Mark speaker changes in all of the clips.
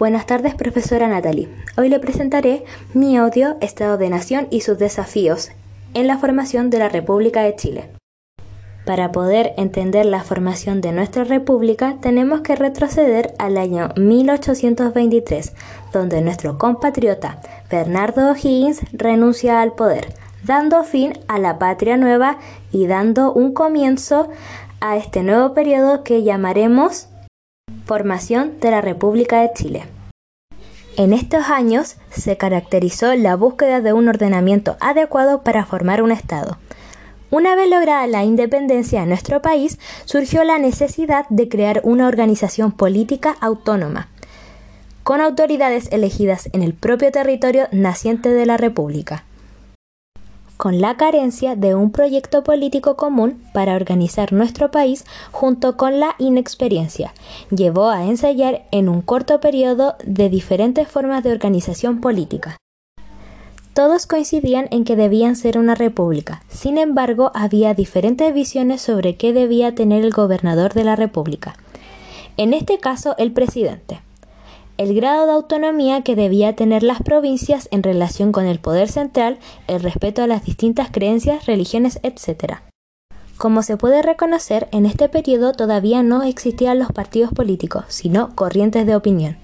Speaker 1: Buenas tardes, profesora Natalie. Hoy le presentaré mi audio Estado de Nación y sus desafíos en la formación de la República de Chile. Para poder entender la formación de nuestra república tenemos que retroceder al año 1823, donde nuestro compatriota Bernardo O'Higgins renuncia al poder, dando fin a la patria nueva y dando un comienzo a este nuevo periodo que llamaremos formación de la República de Chile. En estos años se caracterizó la búsqueda de un ordenamiento adecuado para formar un Estado. Una vez lograda la independencia en nuestro país, surgió la necesidad de crear una organización política autónoma, con autoridades elegidas en el propio territorio naciente de la República con la carencia de un proyecto político común para organizar nuestro país junto con la inexperiencia. Llevó a ensayar en un corto periodo de diferentes formas de organización política. Todos coincidían en que debían ser una república. Sin embargo, había diferentes visiones sobre qué debía tener el gobernador de la república. En este caso, el presidente el grado de autonomía que debía tener las provincias en relación con el poder central, el respeto a las distintas creencias, religiones, etc. Como se puede reconocer, en este periodo todavía no existían los partidos políticos, sino corrientes de opinión.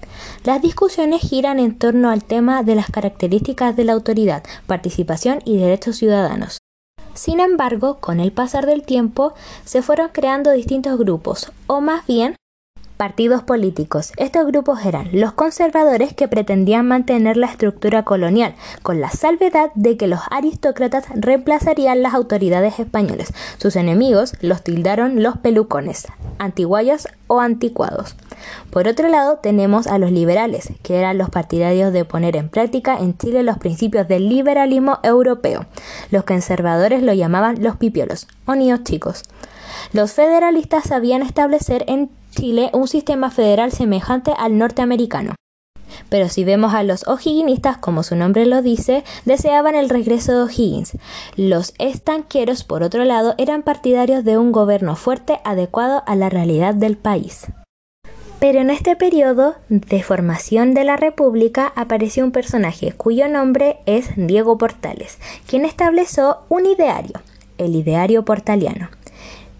Speaker 1: Las discusiones giran en torno al tema de las características de la autoridad, participación y derechos ciudadanos. Sin embargo, con el pasar del tiempo, se fueron creando distintos grupos, o más bien partidos políticos. Estos grupos eran los conservadores que pretendían mantener la estructura colonial, con la salvedad de que los aristócratas reemplazarían las autoridades españolas. Sus enemigos los tildaron los pelucones, antiguayos o anticuados. Por otro lado, tenemos a los liberales, que eran los partidarios de poner en práctica en Chile los principios del liberalismo europeo. Los conservadores lo llamaban los pipiolos o niños chicos. Los federalistas sabían establecer en Chile un sistema federal semejante al norteamericano. Pero si vemos a los O'Higginistas, como su nombre lo dice, deseaban el regreso de O'Higgins. Los estanqueros, por otro lado, eran partidarios de un gobierno fuerte adecuado a la realidad del país. Pero en este periodo de formación de la República apareció un personaje cuyo nombre es Diego Portales, quien estableció un ideario, el ideario portaliano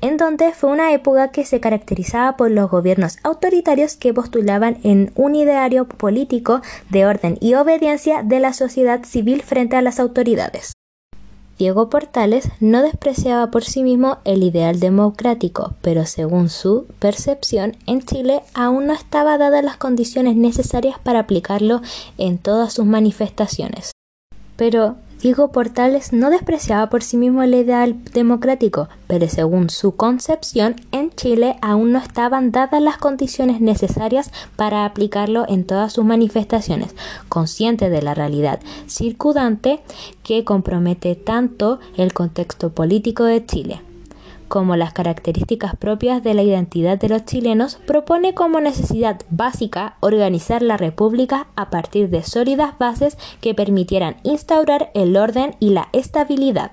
Speaker 1: en donde fue una época que se caracterizaba por los gobiernos autoritarios que postulaban en un ideario político de orden y obediencia de la sociedad civil frente a las autoridades. Diego Portales no despreciaba por sí mismo el ideal democrático, pero según su percepción, en Chile aún no estaban dadas las condiciones necesarias para aplicarlo en todas sus manifestaciones. Pero Diego Portales no despreciaba por sí mismo el ideal democrático, pero según su concepción, en Chile aún no estaban dadas las condiciones necesarias para aplicarlo en todas sus manifestaciones, consciente de la realidad circundante que compromete tanto el contexto político de Chile como las características propias de la identidad de los chilenos, propone como necesidad básica organizar la República a partir de sólidas bases que permitieran instaurar el orden y la estabilidad.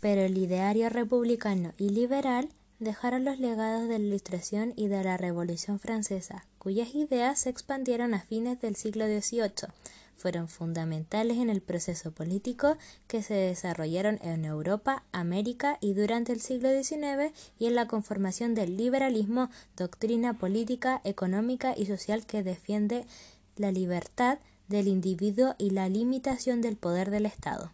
Speaker 1: Pero el ideario republicano y liberal dejaron los legados de la Ilustración y de la Revolución Francesa, cuyas ideas se expandieron a fines del siglo XVIII fueron fundamentales en el proceso político que se desarrollaron en Europa, América y durante el siglo XIX y en la conformación del liberalismo, doctrina política, económica y social que defiende la libertad del individuo y la limitación del poder del Estado.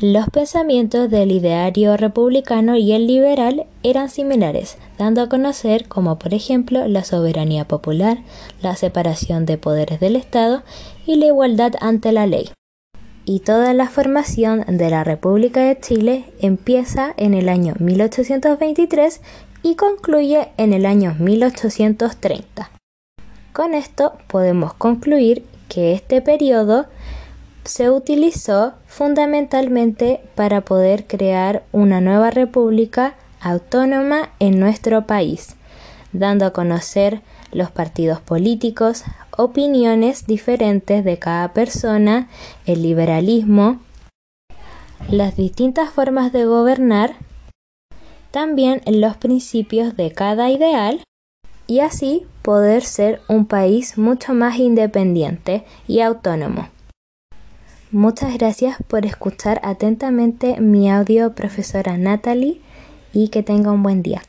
Speaker 1: Los pensamientos del ideario republicano y el liberal eran similares, dando a conocer como por ejemplo la soberanía popular, la separación de poderes del Estado y la igualdad ante la ley. Y toda la formación de la República de Chile empieza en el año 1823 y concluye en el año 1830. Con esto podemos concluir que este periodo se utilizó fundamentalmente para poder crear una nueva república autónoma en nuestro país, dando a conocer los partidos políticos, opiniones diferentes de cada persona, el liberalismo, las distintas formas de gobernar, también los principios de cada ideal y así poder ser un país mucho más independiente y autónomo. Muchas gracias por escuchar atentamente mi audio, profesora Natalie, y que tenga un buen día.